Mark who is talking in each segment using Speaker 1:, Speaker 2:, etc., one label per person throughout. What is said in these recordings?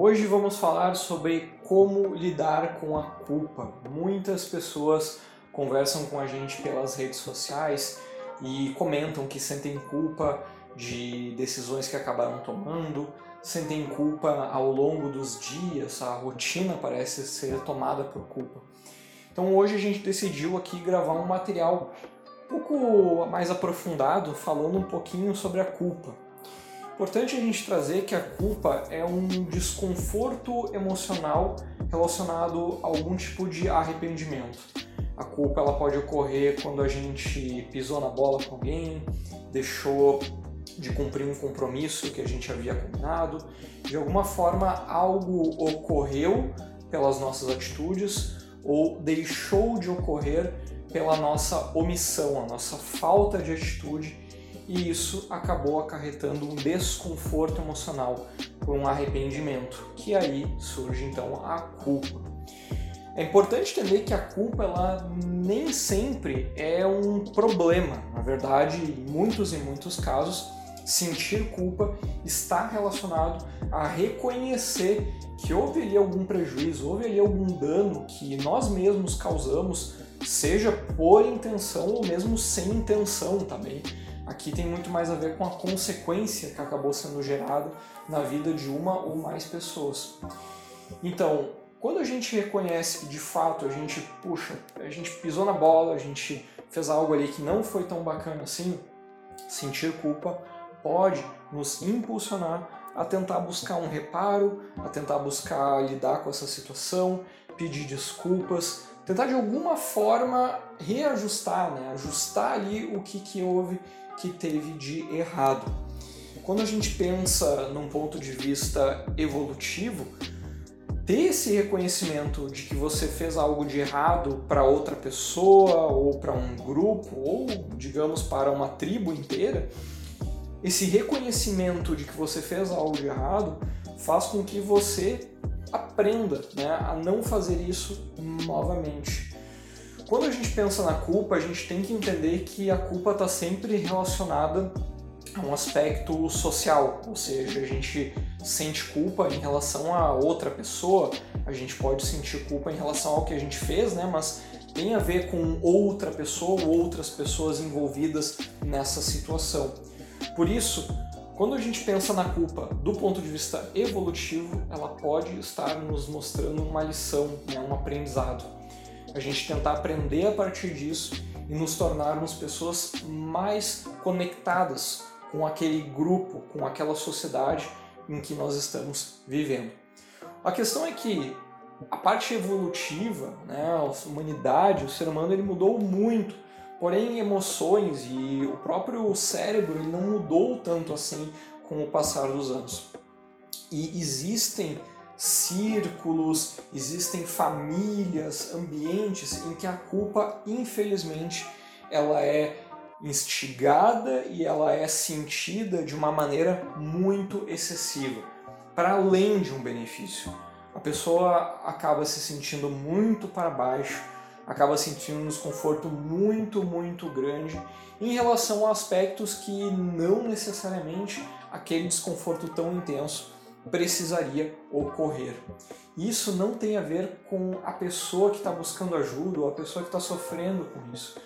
Speaker 1: Hoje vamos falar sobre como lidar com a culpa. Muitas pessoas conversam com a gente pelas redes sociais e comentam que sentem culpa de decisões que acabaram tomando, sentem culpa ao longo dos dias, a rotina parece ser tomada por culpa. Então hoje a gente decidiu aqui gravar um material um pouco mais aprofundado, falando um pouquinho sobre a culpa. Importante a gente trazer que a culpa é um desconforto emocional relacionado a algum tipo de arrependimento. A culpa ela pode ocorrer quando a gente pisou na bola com alguém, deixou de cumprir um compromisso que a gente havia combinado, de alguma forma algo ocorreu pelas nossas atitudes ou deixou de ocorrer pela nossa omissão, a nossa falta de atitude, e isso acabou acarretando um desconforto emocional por um arrependimento, que aí surge então a culpa. É importante entender que a culpa ela nem sempre é um problema. Na verdade, em muitos e muitos casos, sentir culpa está relacionado a reconhecer que houve ali algum prejuízo, houve ali algum dano que nós mesmos causamos, seja por intenção ou mesmo sem intenção também. Aqui tem muito mais a ver com a consequência que acabou sendo gerada na vida de uma ou mais pessoas. Então, quando a gente reconhece que de fato a gente, puxa, a gente pisou na bola, a gente fez algo ali que não foi tão bacana assim, sentir culpa pode nos impulsionar a tentar buscar um reparo, a tentar buscar lidar com essa situação, pedir desculpas, tentar de alguma forma reajustar, né? ajustar ali o que, que houve que teve de errado. Quando a gente pensa num ponto de vista evolutivo, ter esse reconhecimento de que você fez algo de errado para outra pessoa ou para um grupo ou digamos para uma tribo inteira esse reconhecimento de que você fez algo de errado faz com que você aprenda né, a não fazer isso novamente. Quando a gente pensa na culpa, a gente tem que entender que a culpa está sempre relacionada a um aspecto social, ou seja, a gente sente culpa em relação a outra pessoa, a gente pode sentir culpa em relação ao que a gente fez, né? Mas tem a ver com outra pessoa ou outras pessoas envolvidas nessa situação. Por isso, quando a gente pensa na culpa do ponto de vista evolutivo, ela pode estar nos mostrando uma lição, né, um aprendizado. A gente tentar aprender a partir disso e nos tornarmos pessoas mais conectadas com aquele grupo, com aquela sociedade em que nós estamos vivendo. A questão é que a parte evolutiva, né, a humanidade, o ser humano, ele mudou muito Porém, emoções e o próprio cérebro não mudou tanto assim com o passar dos anos. E existem círculos, existem famílias, ambientes em que a culpa, infelizmente, ela é instigada e ela é sentida de uma maneira muito excessiva, para além de um benefício. A pessoa acaba se sentindo muito para baixo, acaba sentindo um desconforto muito, muito grande em relação a aspectos que não necessariamente aquele desconforto tão intenso precisaria ocorrer. Isso não tem a ver com a pessoa que está buscando ajuda ou a pessoa que está sofrendo com isso.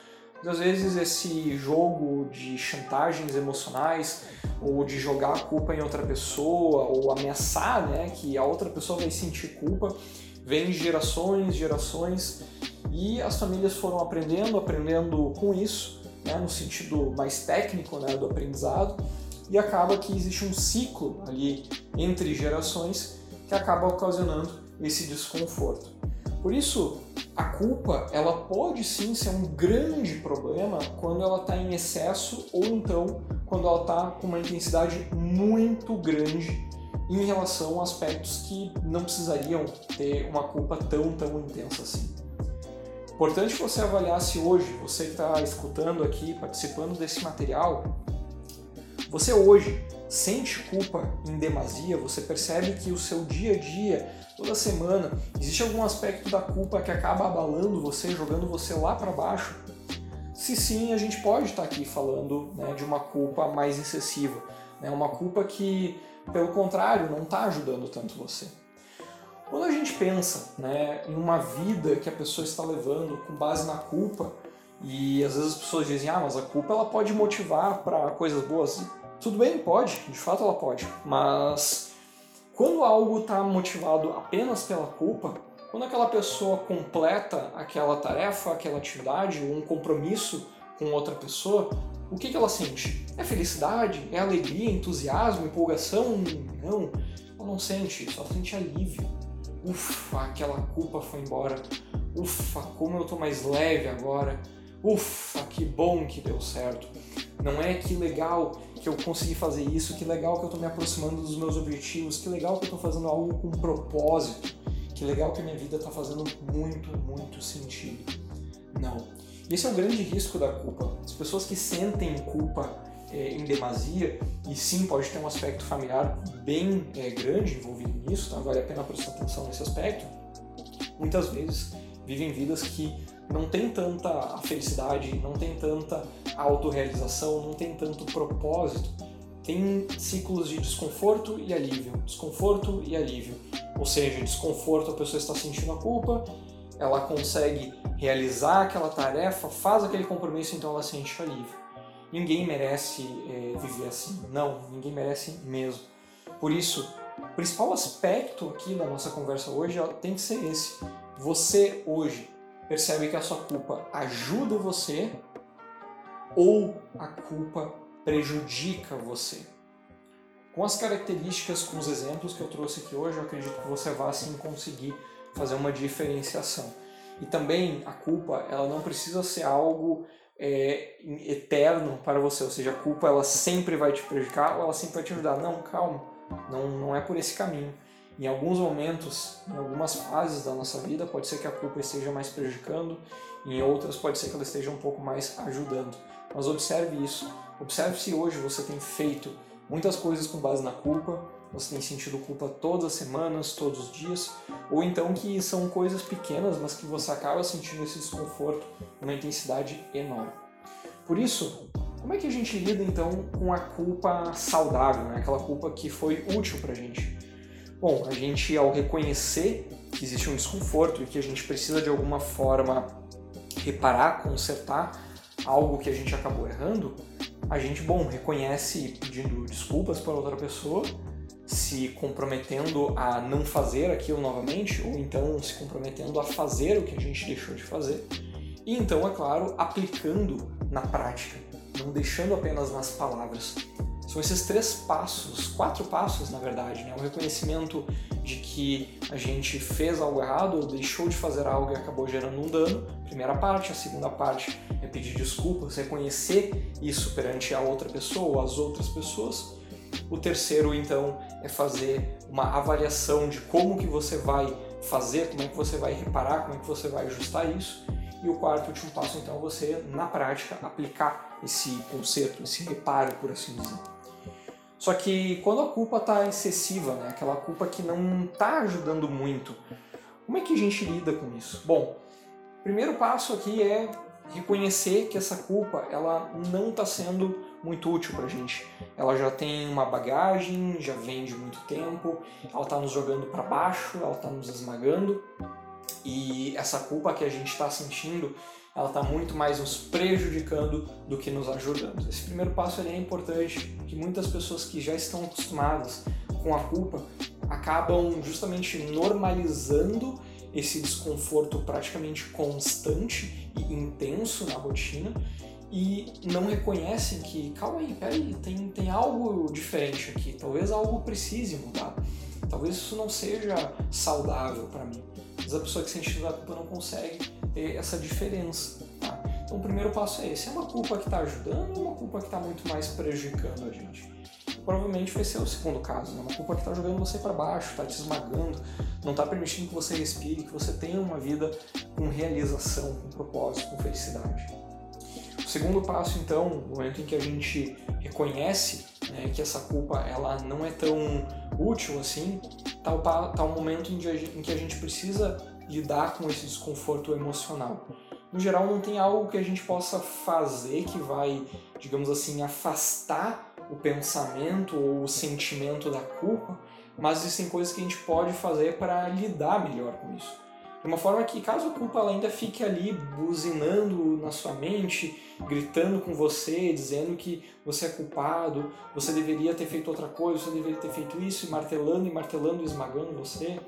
Speaker 1: Às vezes esse jogo de chantagens emocionais ou de jogar a culpa em outra pessoa ou ameaçar né, que a outra pessoa vai sentir culpa vem de gerações, gerações e as famílias foram aprendendo, aprendendo com isso, né, no sentido mais técnico né, do aprendizado, e acaba que existe um ciclo ali entre gerações que acaba ocasionando esse desconforto. Por isso, a culpa ela pode sim ser um grande problema quando ela está em excesso ou então quando ela está com uma intensidade muito grande em relação a aspectos que não precisariam ter uma culpa tão, tão intensa assim. Importante você avaliar se hoje, você está escutando aqui, participando desse material, você hoje sente culpa em demasia, você percebe que o seu dia a dia, toda semana, existe algum aspecto da culpa que acaba abalando você, jogando você lá para baixo? Se sim, a gente pode estar tá aqui falando né, de uma culpa mais excessiva, né, uma culpa que Pelo contrário, não está ajudando tanto você. Quando a gente pensa né, em uma vida que a pessoa está levando com base na culpa, e às vezes as pessoas dizem, ah, mas a culpa ela pode motivar para coisas boas. Tudo bem, pode, de fato ela pode. Mas quando algo está motivado apenas pela culpa, quando aquela pessoa completa aquela tarefa, aquela atividade, ou um compromisso com outra pessoa, o que, que ela sente? É felicidade? É alegria, entusiasmo, empolgação? Não, ela não sente, só sente alívio. Ufa, aquela culpa foi embora. Ufa, como eu tô mais leve agora. Ufa, que bom que deu certo. Não é que legal que eu consegui fazer isso, que legal que eu tô me aproximando dos meus objetivos, que legal que eu tô fazendo algo com propósito, que legal que a minha vida tá fazendo muito, muito sentido. Não. Esse é o grande risco da culpa. As pessoas que sentem culpa é, em demasia, e sim, pode ter um aspecto familiar bem é, grande envolvido nisso, então vale a pena prestar atenção nesse aspecto, muitas vezes vivem vidas que não tem tanta felicidade, não tem tanta autorrealização, não tem tanto propósito. Tem ciclos de desconforto e alívio, desconforto e alívio. Ou seja, desconforto a pessoa está sentindo a culpa, ela consegue realizar aquela tarefa, faz aquele compromisso, então ela sente alívio. Ninguém merece é, viver assim. Não, ninguém merece mesmo. Por isso, o principal aspecto aqui da nossa conversa hoje tem que ser esse. Você hoje percebe que a sua culpa ajuda você ou a culpa prejudica você. Com as características, com os exemplos que eu trouxe aqui hoje, eu acredito que você vai assim conseguir fazer uma diferenciação. E também a culpa, ela não precisa ser algo é, eterno para você, ou seja, a culpa ela sempre vai te prejudicar ou ela sempre vai te ajudar. Não, calma, não, não é por esse caminho. Em alguns momentos, em algumas fases da nossa vida, pode ser que a culpa esteja mais prejudicando, em outras pode ser que ela esteja um pouco mais ajudando. Mas observe isso. Observe se hoje você tem feito muitas coisas com base na culpa, você tem sentido culpa todas as semanas, todos os dias, ou então que são coisas pequenas, mas que você acaba sentindo esse desconforto numa intensidade enorme. Por isso, como é que a gente lida então com a culpa saudável, né? aquela culpa que foi útil para a gente? Bom, a gente ao reconhecer que existe um desconforto e que a gente precisa de alguma forma reparar, consertar algo que a gente acabou errando, a gente, bom, reconhece pedindo desculpas para outra pessoa se comprometendo a não fazer aquilo novamente, ou então se comprometendo a fazer o que a gente deixou de fazer. E então, é claro, aplicando na prática, não deixando apenas nas palavras. São esses três passos, quatro passos na verdade, né? O reconhecimento de que a gente fez algo errado ou deixou de fazer algo e acabou gerando um dano, primeira parte. A segunda parte é pedir desculpas, reconhecer isso perante a outra pessoa ou as outras pessoas. O terceiro, então, é fazer uma avaliação de como que você vai fazer, como é que você vai reparar, como é que você vai ajustar isso. E o quarto e último passo, então, é você, na prática, aplicar esse conceito, esse reparo, por assim dizer. Só que quando a culpa está excessiva, né, aquela culpa que não está ajudando muito, como é que a gente lida com isso? Bom, primeiro passo aqui é reconhecer que essa culpa ela não está sendo muito útil para a gente. Ela já tem uma bagagem, já vem de muito tempo, ela está nos jogando para baixo, ela está nos esmagando e essa culpa que a gente está sentindo ela está muito mais nos prejudicando do que nos ajudando. Esse primeiro passo é importante, que muitas pessoas que já estão acostumadas com a culpa acabam justamente normalizando esse desconforto praticamente constante e intenso na rotina e não reconhecem que, calma aí, peraí, tem, tem algo diferente aqui, talvez algo precise mudar, talvez isso não seja saudável para mim. Mas a pessoa que sente da culpa não consegue ter essa diferença. Tá? Então o primeiro passo é esse, é uma culpa que está ajudando ou uma culpa que está muito mais prejudicando a gente? Provavelmente vai ser o segundo caso, né? uma culpa que está jogando você para baixo, está te esmagando, não está permitindo que você respire, que você tenha uma vida com realização, com propósito, com felicidade. O segundo passo, então, no momento em que a gente reconhece né, que essa culpa ela não é tão útil assim, está o, tá o momento em que a gente precisa lidar com esse desconforto emocional. No geral, não tem algo que a gente possa fazer que vai, digamos assim, afastar o pensamento ou o sentimento da culpa, mas existem coisas que a gente pode fazer para lidar melhor com isso. De uma forma que, caso a culpa ainda fique ali buzinando na sua mente, gritando com você, dizendo que você é culpado, você deveria ter feito outra coisa, você deveria ter feito isso, e martelando e martelando e esmagando você,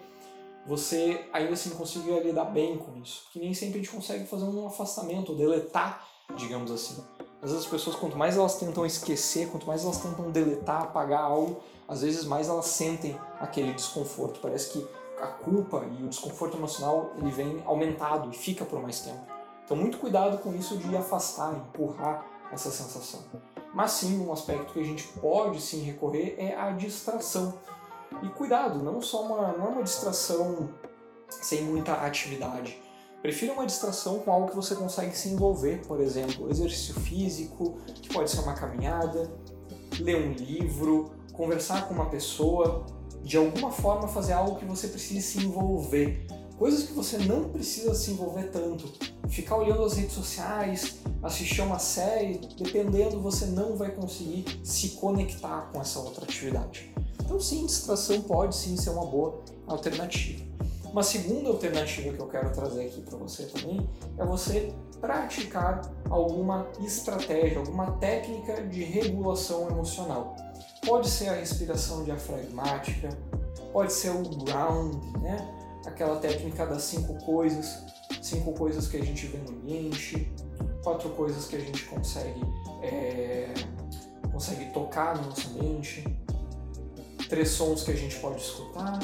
Speaker 1: você ainda assim consiga lidar bem com isso. Que nem sempre a gente consegue fazer um afastamento, deletar, digamos assim. Às vezes as pessoas, quanto mais elas tentam esquecer, quanto mais elas tentam deletar, apagar algo, às vezes mais elas sentem aquele desconforto. Parece que a culpa e o desconforto emocional ele vem aumentado e fica por mais tempo. Então muito cuidado com isso de afastar, empurrar essa sensação. Mas sim, um aspecto que a gente pode sim recorrer é a distração. E cuidado, não só uma, não é uma distração sem muita atividade. Prefira uma distração com algo que você consegue se envolver, por exemplo, exercício físico, que pode ser uma caminhada, ler um livro, conversar com uma pessoa, de alguma forma fazer algo que você precise se envolver. Coisas que você não precisa se envolver tanto. Ficar olhando as redes sociais, assistir uma série, dependendo, você não vai conseguir se conectar com essa outra atividade. Então, sim, distração pode sim ser uma boa alternativa. Uma segunda alternativa que eu quero trazer aqui para você também é você praticar alguma estratégia, alguma técnica de regulação emocional. Pode ser a respiração diafragmática, pode ser o ground, né? aquela técnica das cinco coisas, cinco coisas que a gente vê no ambiente, quatro coisas que a gente consegue, é, consegue tocar na nossa mente, três sons que a gente pode escutar,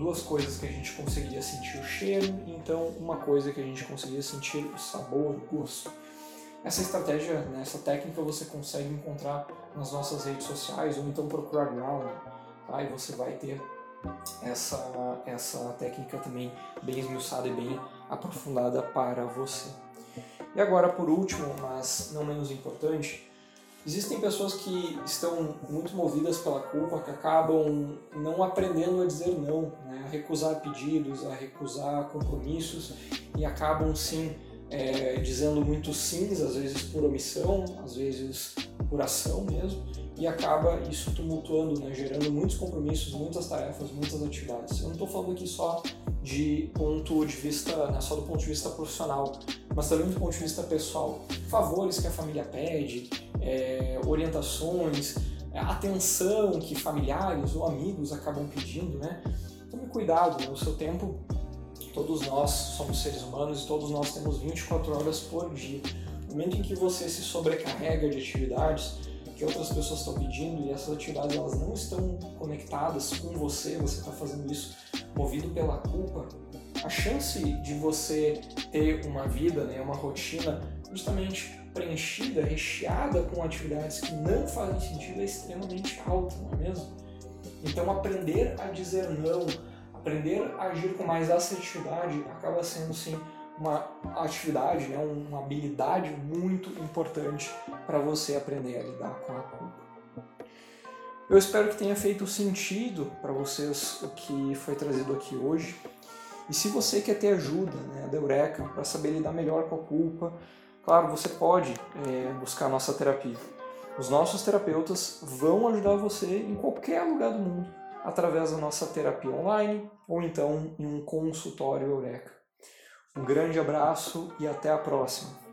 Speaker 1: duas coisas que a gente conseguiria sentir o cheiro, e então uma coisa que a gente conseguiria sentir o sabor, o gosto. Essa estratégia, né, essa técnica você consegue encontrar nas nossas redes sociais ou então procurar Ground, tá? e você vai ter essa, essa técnica também bem esmiuçada e bem aprofundada para você. E agora, por último, mas não menos importante, Existem pessoas que estão muito movidas pela culpa, que acabam não aprendendo a dizer não, né? a recusar pedidos, a recusar compromissos e acabam sim é, dizendo muito sims, às vezes por omissão, às vezes por ação mesmo, e acaba isso tumultuando, né? gerando muitos compromissos, muitas tarefas, muitas atividades. Eu não estou falando aqui só de ponto de vista, né, só do ponto de vista profissional, mas também do ponto de vista pessoal. Favores que a família pede, é, orientações, é, atenção que familiares ou amigos acabam pedindo, né? Tome cuidado, no seu tempo, todos nós somos seres humanos e todos nós temos 24 horas por dia. No momento em que você se sobrecarrega de atividades que outras pessoas estão pedindo e essas atividades elas não estão conectadas com você, você está fazendo isso movido pela culpa, a chance de você ter uma vida, né, uma rotina justamente preenchida, recheada com atividades que não fazem sentido é extremamente alta, não é mesmo? Então aprender a dizer não, aprender a agir com mais assertividade acaba sendo sim uma atividade, né, uma habilidade muito importante para você aprender a lidar com a culpa. Eu espero que tenha feito sentido para vocês o que foi trazido aqui hoje. E se você quer ter ajuda né, da Eureka para saber lidar melhor com a culpa, claro, você pode é, buscar a nossa terapia. Os nossos terapeutas vão ajudar você em qualquer lugar do mundo através da nossa terapia online ou então em um consultório Eureka. Um grande abraço e até a próxima!